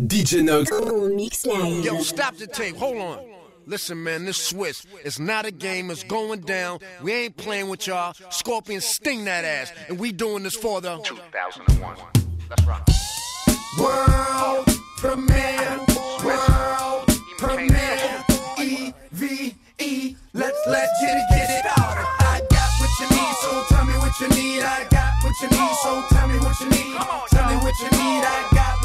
DJ Nox. Mix live. Yo, stop the tape. Hold on. Listen, man, this Swiss, it's not a game, it's going down. We ain't playing with y'all. Scorpion sting that ass. And we doing this for the 2001. Let's rock. world premiere. World premiere. E V E. Let's let's get it, get it started. I got what you need, so tell me what you need. I got what you need, so tell me what you need. Tell me what you need. I got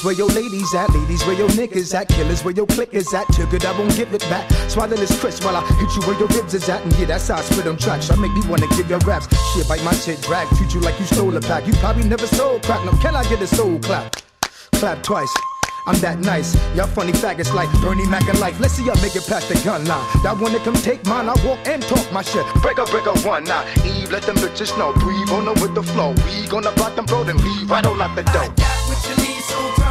niggas, where your ladies at? Ladies, where your niggas at? Killers, where your click is at? Took it, I won't give it back. Swallow this crisp while I hit you where your ribs is at. And yeah, that's how I spit on tracks. I make me wanna give your raps. Shit, bite my shit, drag. Treat you like you stole a pack. You probably never sold crack. No, can I get a soul clap? Clap twice. I'm that nice. Y'all funny faggots like Bernie Mac and life. Let's see y'all make it past the gun line. That one that come take mine, I walk and talk my shit. Break a break a one now. Eve, let them bitches know. Breathe on them with the flow. We gonna block them bro, then leave on out the I door. got what you need, so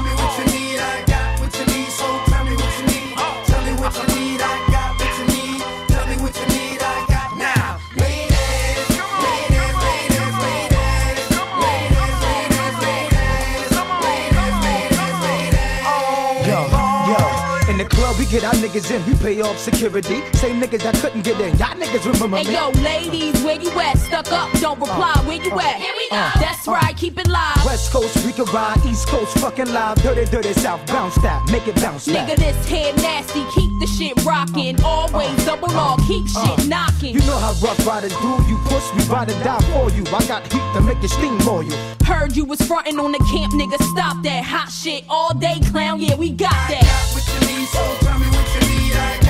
get our niggas in, we pay off security. Same niggas that couldn't get in, y'all niggas remember Hey me. yo, ladies, where you at? Stuck up, don't reply. Uh, where you uh, at? Here we uh, go. That's right, keep it live. West Coast we can ride, East Coast fucking live, dirty, dirty South, bounce that, make it bounce Nigga, back. this head nasty, keep the shit rocking. Always double R, keep shit knocking. You know how rough riders do, you push, we ride or die for you. I got heat to make you for you. Heard you was frontin' on the camp, nigga. Stop that hot shit all day, clown. Yeah, we got I that me what you need, I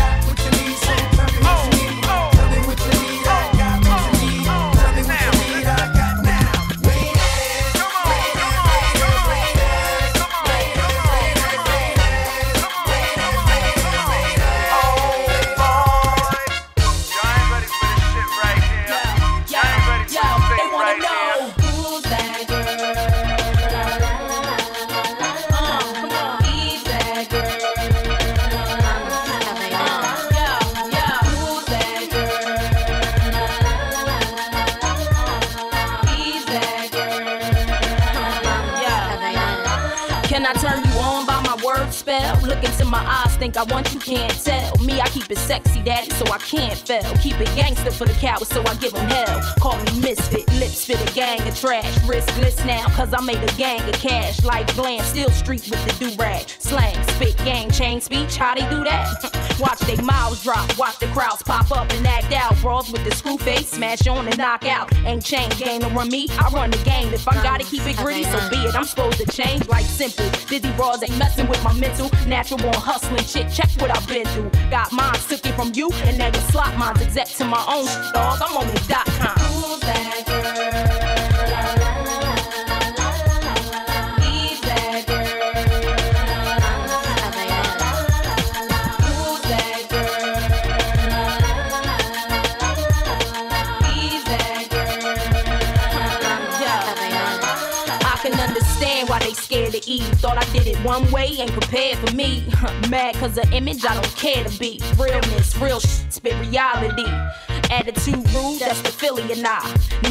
my eyes, think I want you, can't tell. Me, I keep it sexy, daddy, so I can't fail. Keep it gangster for the cowards, so I give them hell. Call me misfit, lips fit a gang of trash. Riskless now, cause I made a gang of cash. Like glam, still street with the do-rag. Slang, spit, gang, chain speech, how they do that? watch they mouths drop, watch the crowds pop up and act out. Brawls with the screw face, smash on and knock out. Ain't change, game to run me, I run the game. If I gotta keep it gritty, so be it. I'm supposed to change like simple. Dizzy bras ain't messing with my mental. Natural born hustling shit, check what I've been through. Got mine, took it from you, and now you slot mines. exact to my own dog, I'm on the dot com. One way, ain't prepared for me. Mad cause of image I don't care to be. Realness, real shit, spit reality. Attitude rude, that's the Philly and I.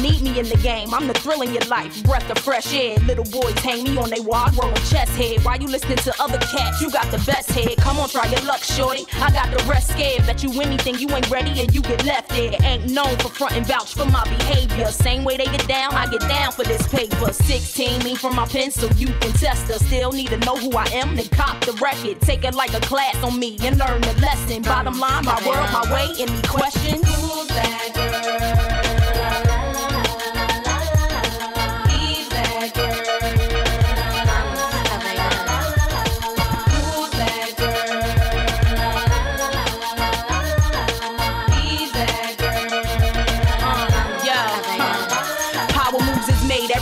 Need me in the game, I'm the thrill in your life. Breath of fresh air. Little boys hang me on they wall, growing chest head. Why you listening to other cats? You got the best head. Come on, try your luck, shorty. I got the rest scared. Bet you anything, you ain't ready and you get left there. Ain't known for front and vouch for my behavior. Same way they get down, I get down for this paper. 16 me from my pencil, you can test her. Still need to know who I am, then cop the record. Take it like a class on me and learn the lesson. Bottom line, my world, my way. Any questions? Who's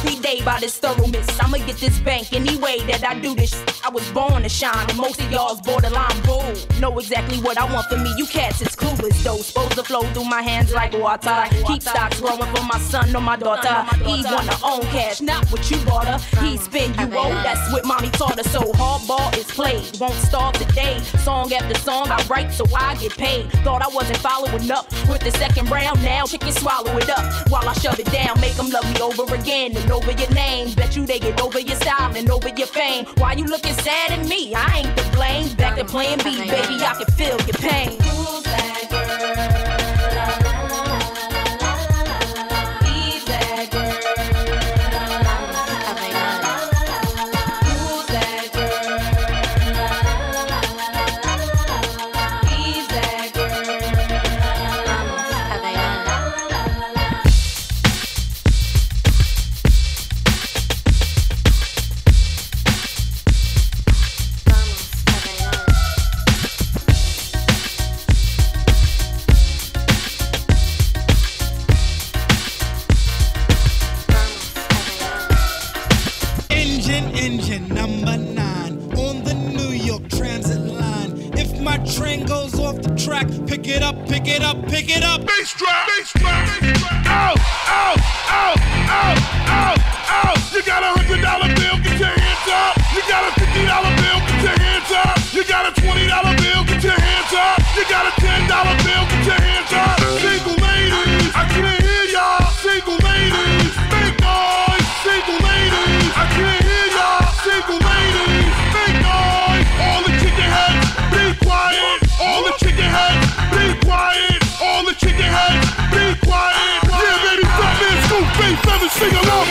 that girl? by this thoroughness. I'ma get this bank any way that I do this. I was born to shine, and most of y'all's borderline bull. Know exactly what I want for me. You cats is clueless though. Supposed to flow through my hands like water. Keep stocks growing for my son or my daughter. He wanna own cash, not what you bought her. He spend you owe. That's what mommy taught her. So hardball is played. Won't start today. Song after song I write so I get paid. Thought I wasn't following up with the second round. Now chicken swallow it up while I shove it down. Make them love me over again and over your name. Bet you they get over your style and over your fame. Why you looking sad at me? I ain't to blame. Back to playing B, baby, I can feel your pain. Pick it up, pick it up. Bass drop, bass drop, bass drop. Out, out, out, out.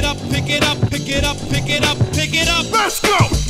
name two, three times in a row. Such a funny thing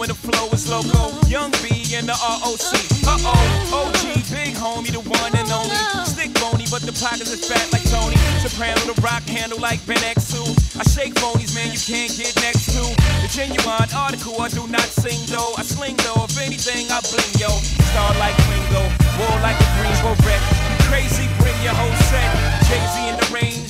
when the flow is loco. Young B in the ROC. Uh oh, OG, big homie, the one and only. Stick bony, but the pockets is fat like Tony. Soprano, the rock handle like Ben X2. I shake bonies, man, you can't get next to. The genuine article, I do not sing though. I sling though, if anything, I bling yo. Star like Ringo, war like a green beret. Crazy, bring your whole set. Jay Z in the range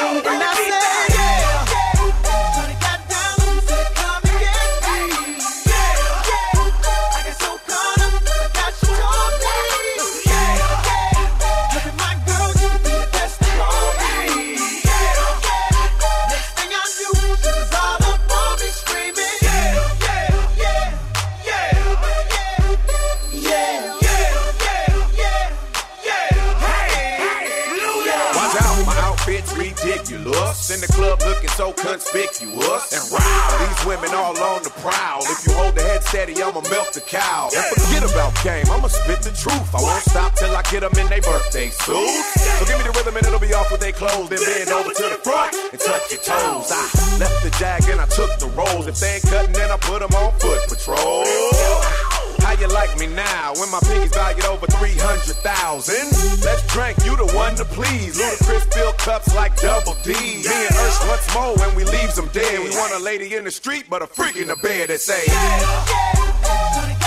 and I said. spit the truth. I won't stop till I get them in their birthday suits. So give me the rhythm and it'll be off with their clothes. Then bend over to the front and touch your toes. I left the jag and I took the rolls. If they ain't cutting, then I put them on foot patrol. How you like me now when my pinkies valued over 300,000? Let's drink, you the one to please. Ludacris fill cups like double D. Me and Ursh, what's more when we leaves them dead? We want a lady in the street, but a freak in the bed that say, yeah, yeah, yeah.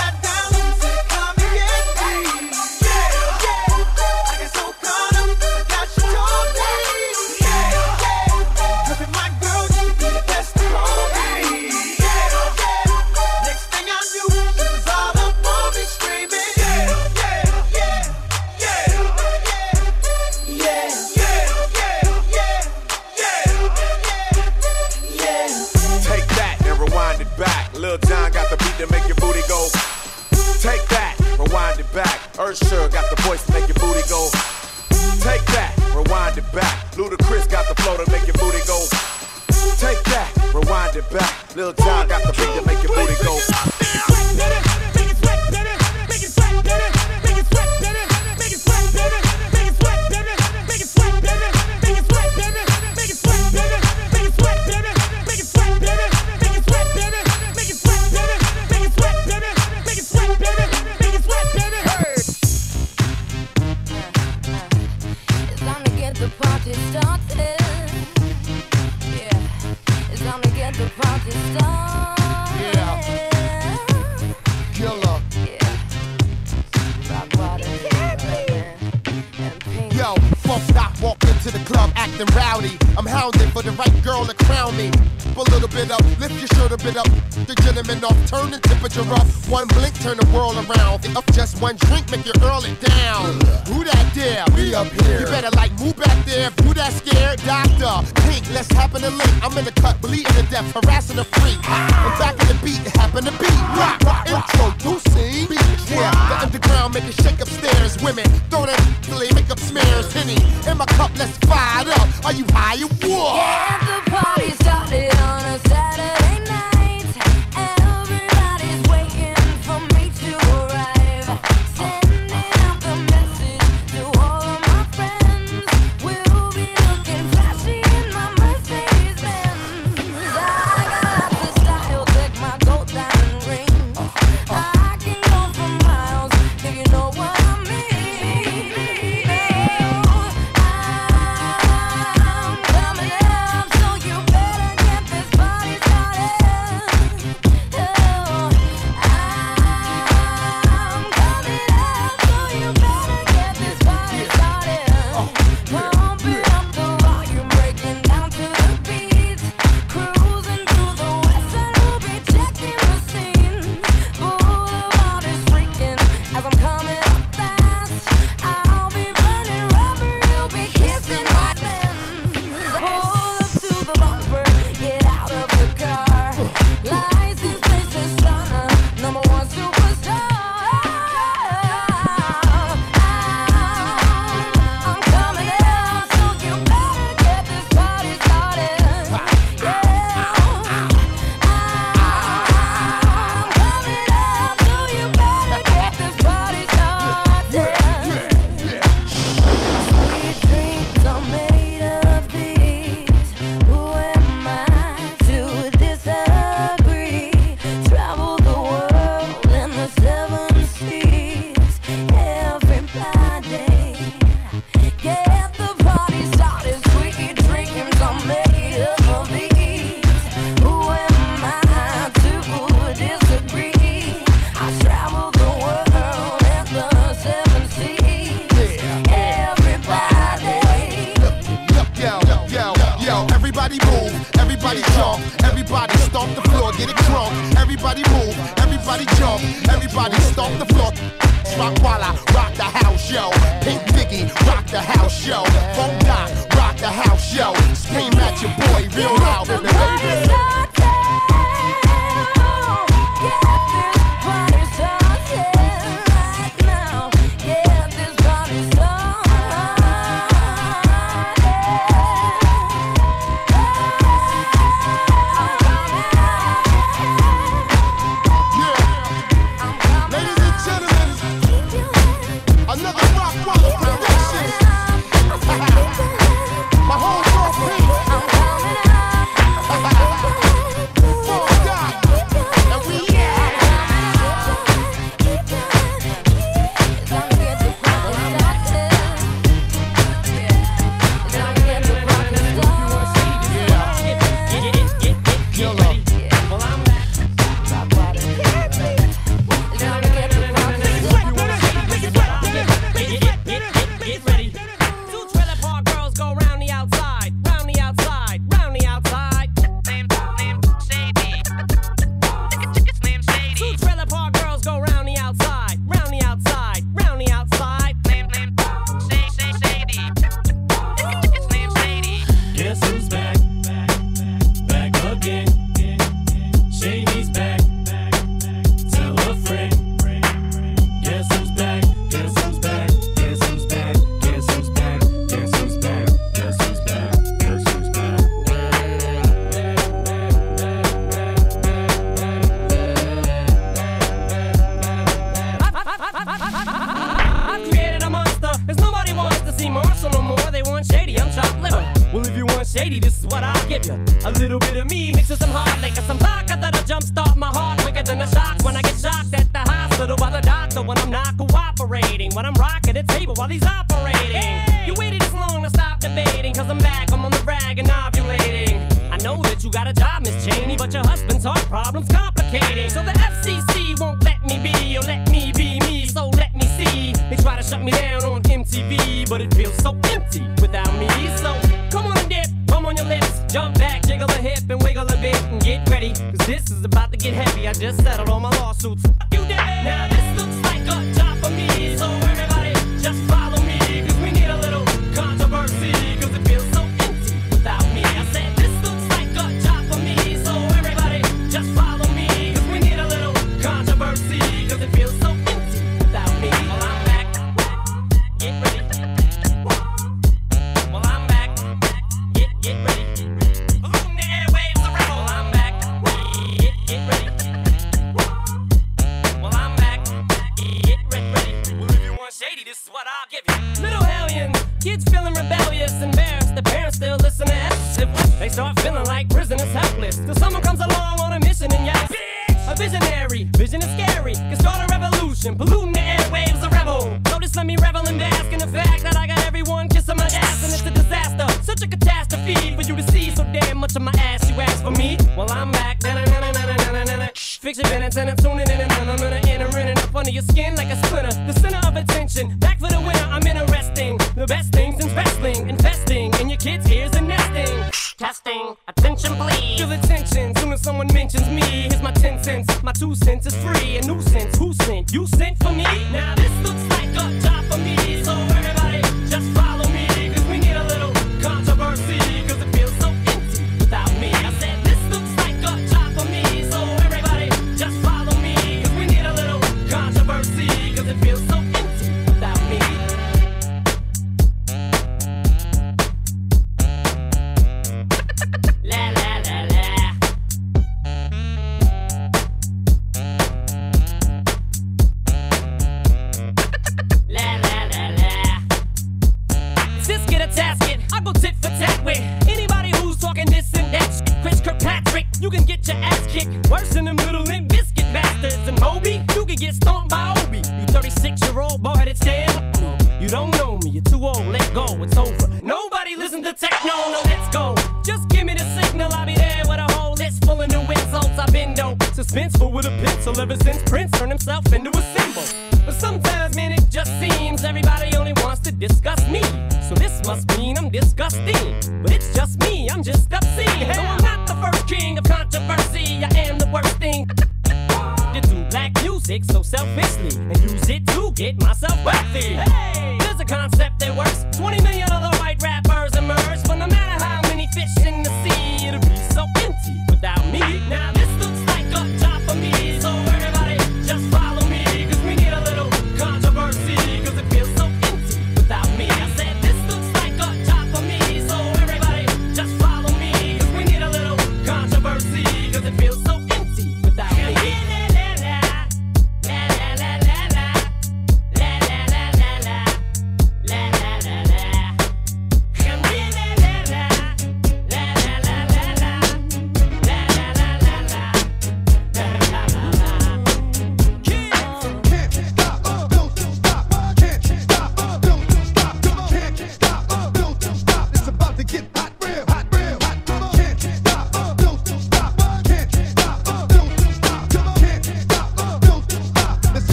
MTV, but it feels so empty without me. So come on and dip, come on your lips, jump back, jiggle a hip and wiggle a bit and get ready. Cause this is about to get heavy. I just settled all my lawsuits. You did. Now this looks like a job for me, so everybody just follow.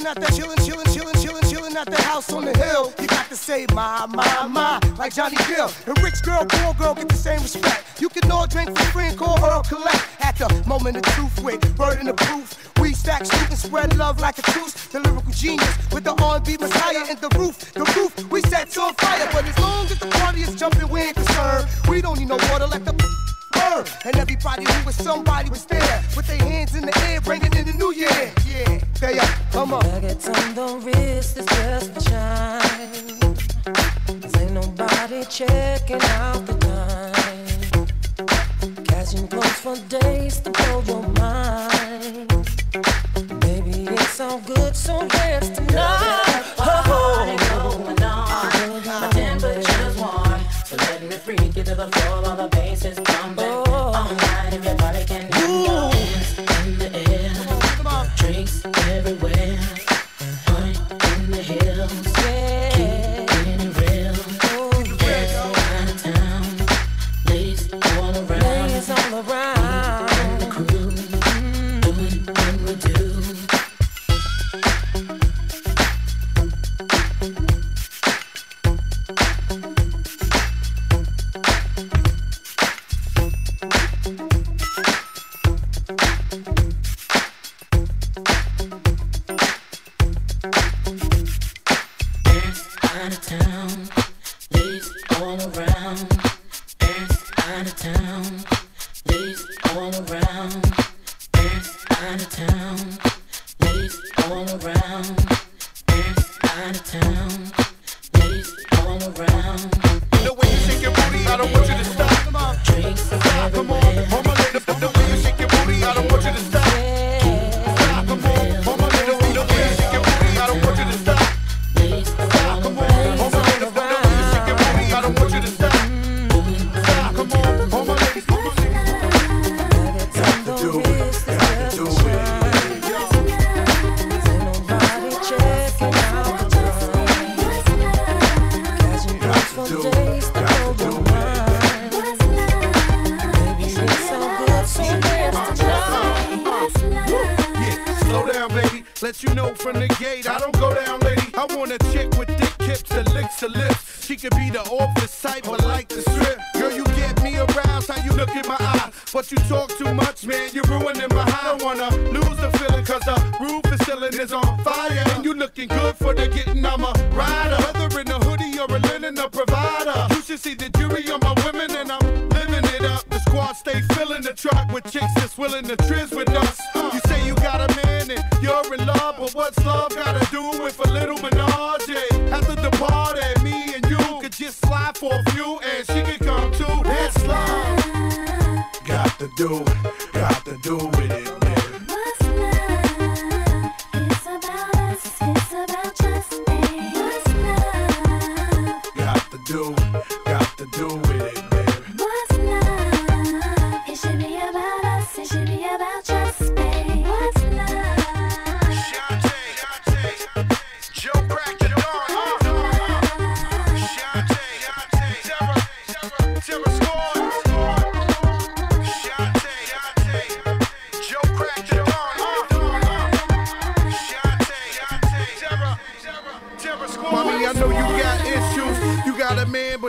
Chillin' at the, chillin', chillin', chillin', chillin', chillin' at the house on the hill, you got to say My, my, my, like Johnny Gill. A rich girl, poor girl get the same respect. You can all drink for free and call her or collect. At the moment of truth with burden of proof. We stack, scoop, and spread love like a truce. The lyrical genius with the R&B messiah and the roof. The roof we set a fire. But as long as the party is jumping, we ain't concerned. We don't need no water, let the burn. And everybody who was somebody was there with their hands in the air, bringing in the new year. Yeah, they up, come on. Nuggets on the wrist is just for shine. Cause ain't nobody checking out the time. Catching clothes for days to blow your mind. Baby, it's all good, so dance tonight. Oh, My temperature's warm, so let me freak you to the floor while the bass is pumping. Air,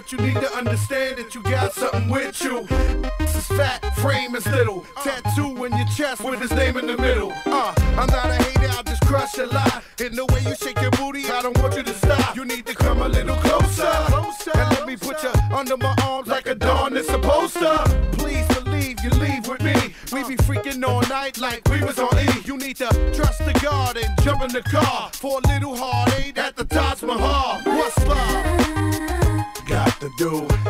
but you need to understand that you got something with you. This is fat, frame is little. Tattoo in your chest with his name in the middle. Uh, I'm not a hater, I'll just crush a lie. In the way you shake your booty, I don't want you to stop. You need to come a little closer. closer And let me put you under my arms like a dawn is supposed to. Please believe you leave with me. We be freaking all night like we was on E. You need to trust the God and jump in the car for a little heartache at the Taj Mahal. Come do.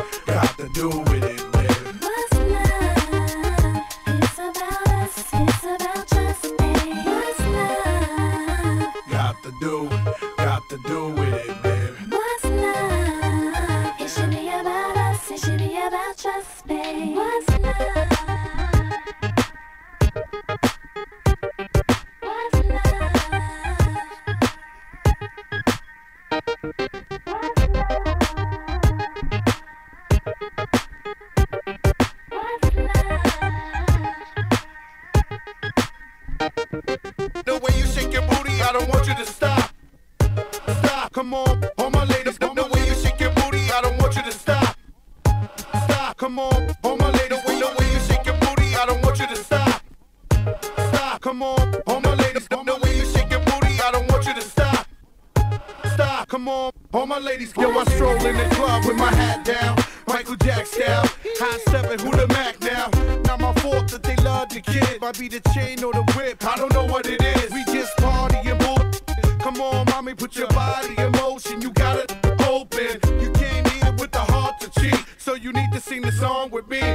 Song with me.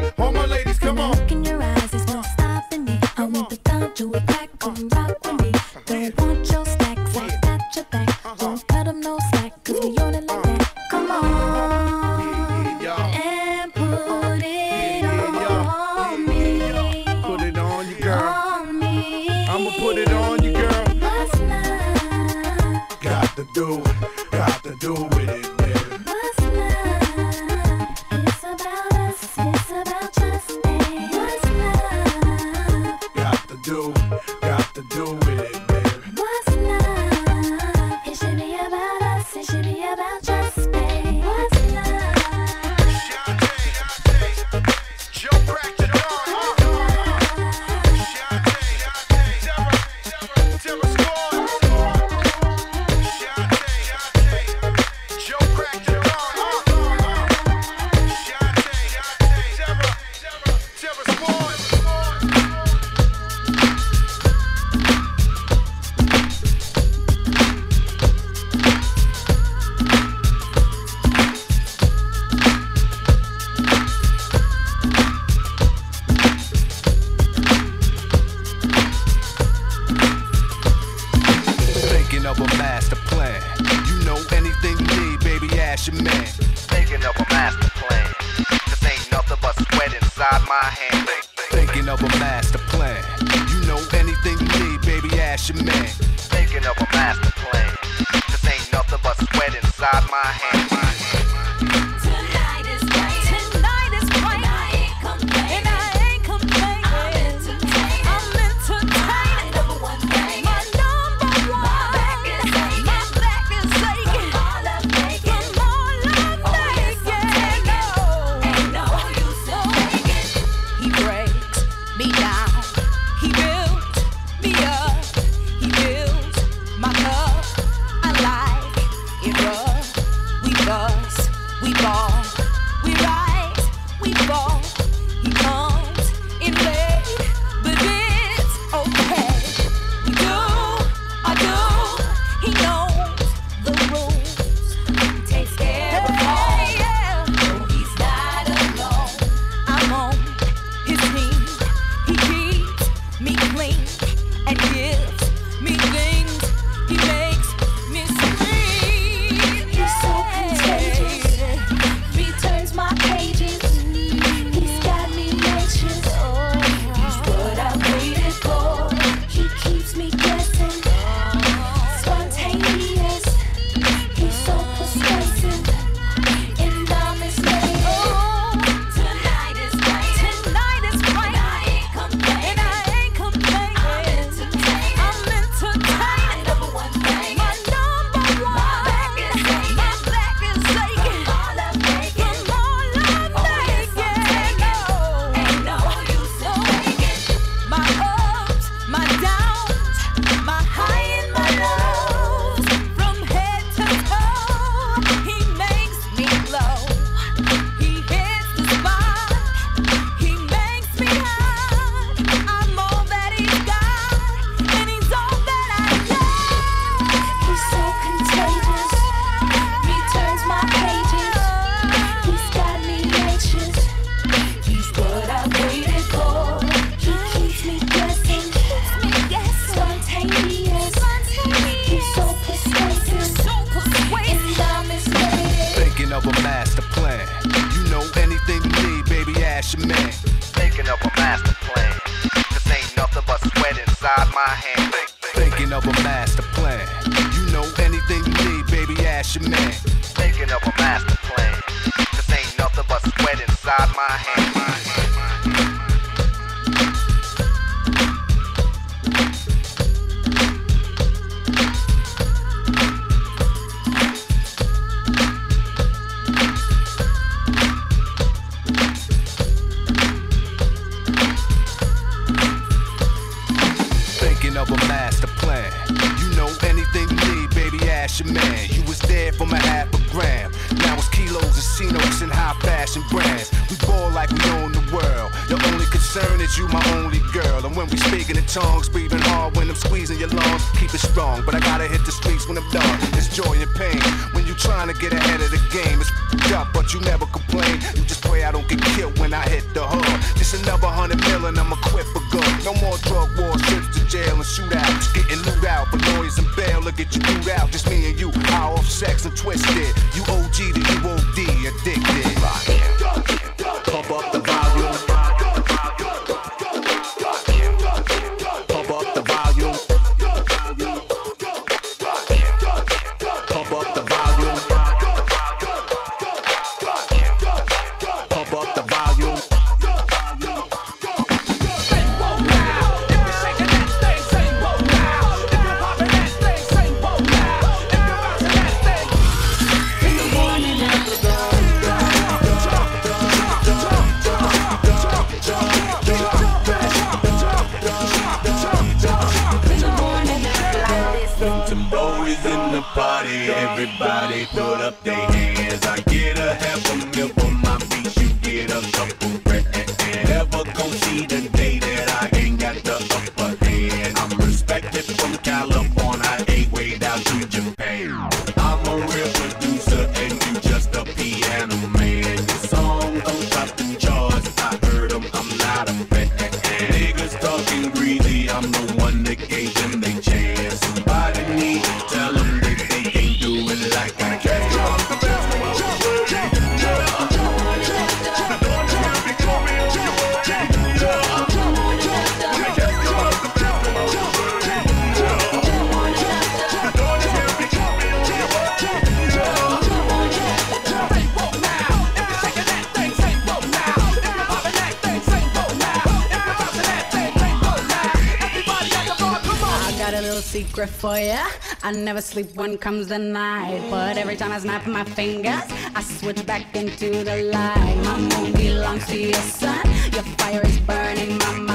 never sleep when comes the night. But every time I snap my fingers, I switch back into the light. My moon belongs to your sun. Your fire is burning my.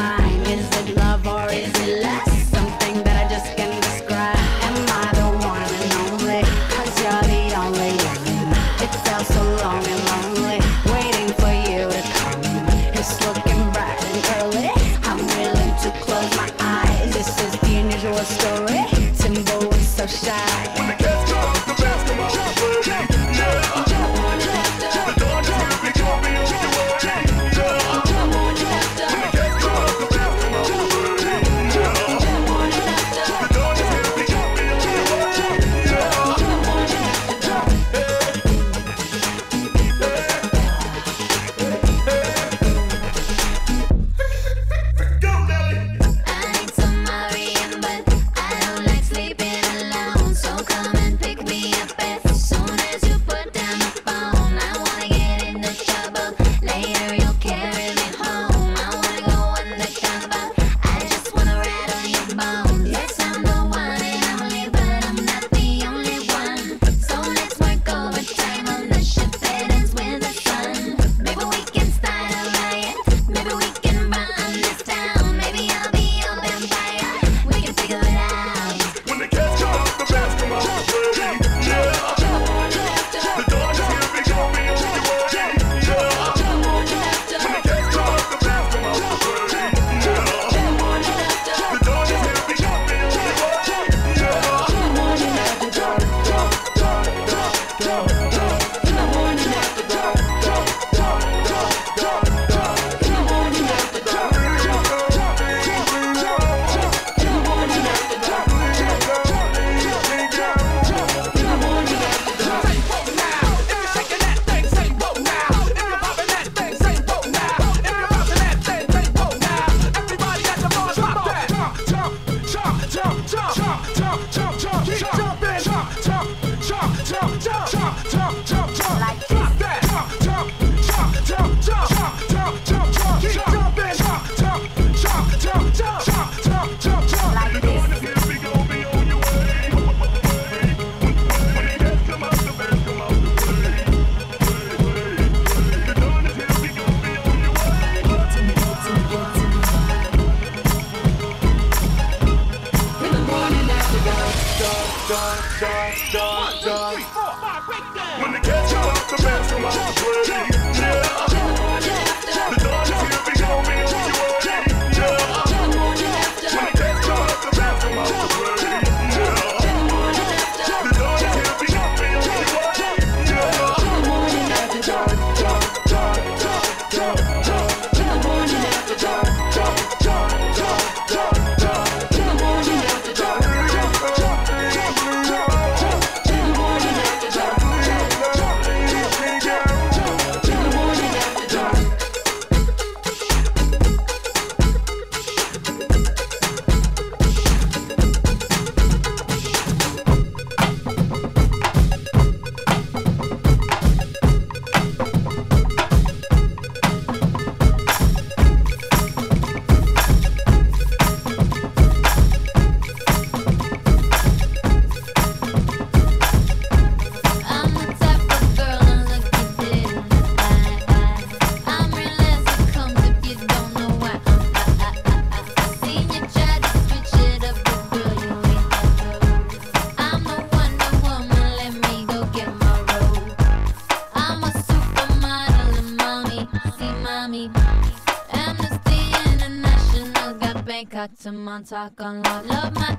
to talk on Love my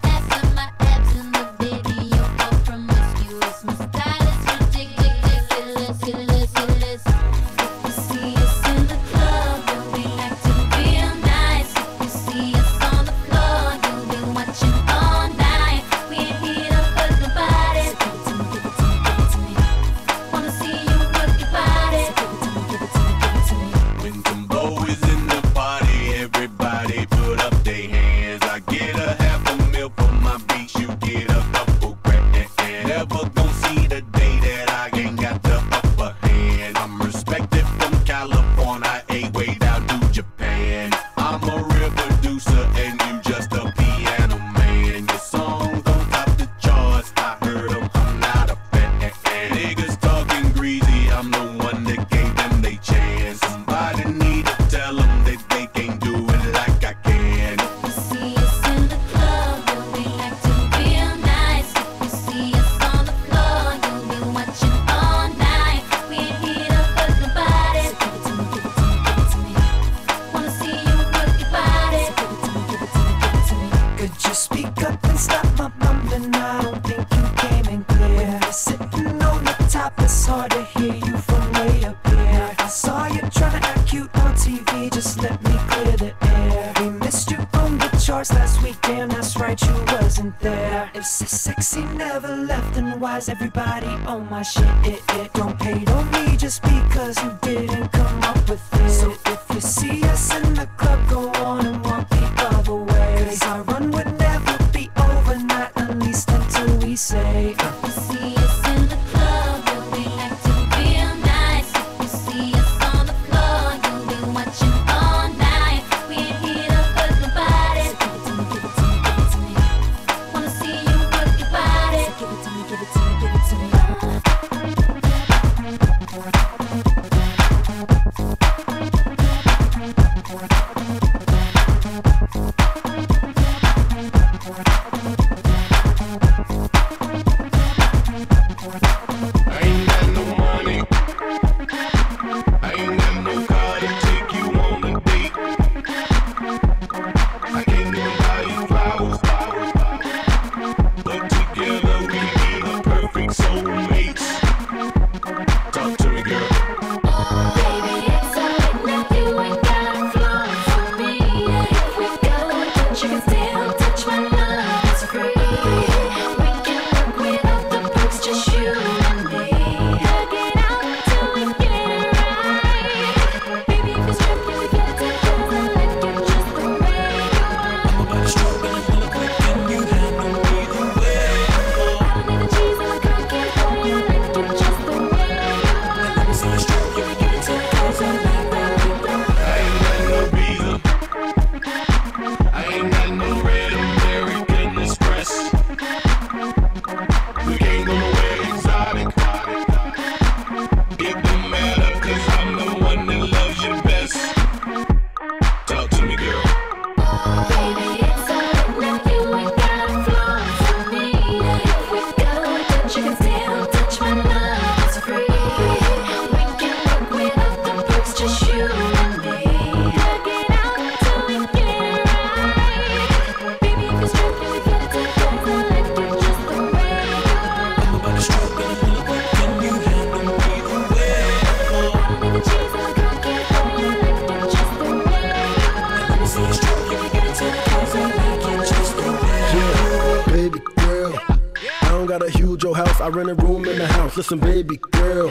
I rent a room in the house. Listen, baby girl.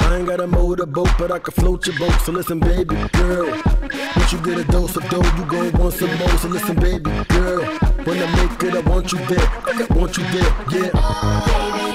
I ain't got a motorboat, but I can float your boat. So listen, baby girl. Once you get a dose of dough, you gon' want some more. So listen, baby girl. When I make it, I want you there. I want you there, yeah. Oh,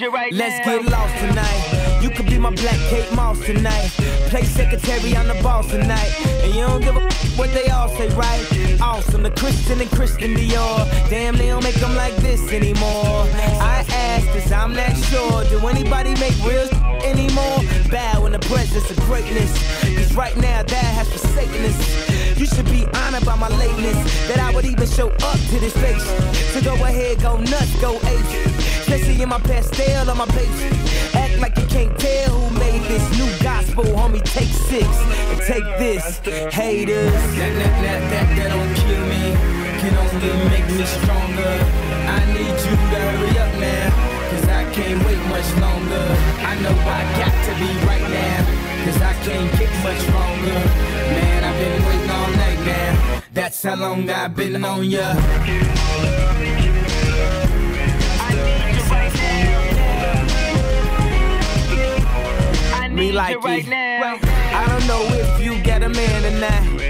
you right Let's now. get lost tonight. You could be my black Kate Moss tonight. Play secretary, I'm the boss tonight. And you don't give a f- what they all say, right? Awesome, the Christian and Christian Dior. Damn, they don't make them like this anymore. I cause I'm not sure. Do anybody make real anymore? Bow in the presence of greatness. Cause right now, that has forsaken us. You should be honored by my lateness. That I would even show up to this place. So go ahead, go nuts, go ape. Especially in my Pastelle on my Bape. Act like you can't tell who made this new gospel, homie. Take six and take this, haters. That, that, that, that, that don't kill me, can only make me stronger. I need you to hurry up I can't wait much longer. I know I got to be right now, cause I can't get much stronger. Man, I've been waiting all night now, that's how long I've been on ya. Me like it. Right now. I don't know if you get a man or not.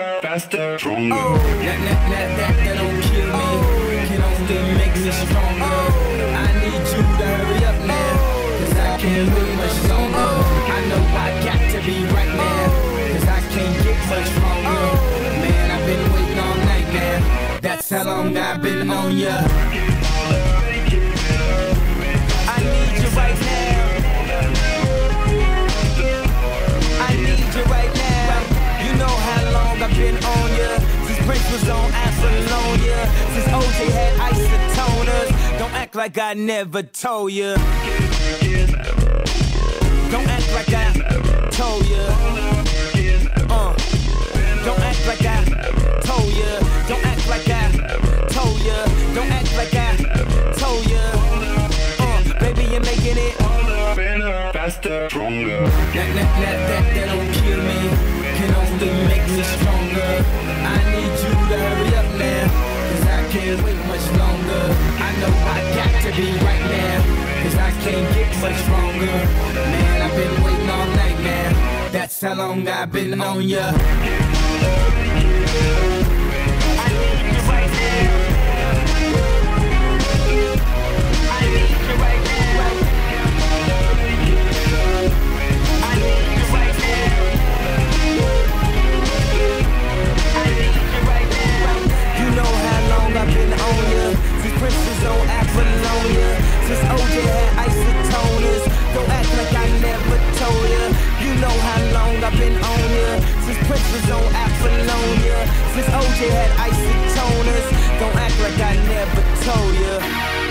Faster, stronger. Oh, that, that, that, that, that don't kill me. Can only make me stronger. Oh. I need you to hurry up now. Oh. Cause I can't wait much longer. I know I got to be right now. Oh. Cause I can't get much stronger. Man, I've been waiting all night now. That's how long I've been on ya. I need you right now. Was on Apollonia. Since OJ had isotoners. Don't act like I never told ya. Don't act like I told ya. Uh. Don't act like I told ya. Don't act like I told ya. Don't act like I told ya. Uh, baby, you're making it. Faster, stronger. That, that, that, that, that don't kill me, only make me stronger. I need you to hurry up now, cause I can't wait much longer. I know I got to be right now, cause I can't get much stronger. Man, I've been waiting all night now, that's how long I've been on ya. I need You been on ya. Since Prince was on Apollonia Since OJ had isotoners. Don't act like I never told ya. You know how long I've been on ya. Since Prince was on Apollonia Since OJ had isotoners. Don't act like I never told ya.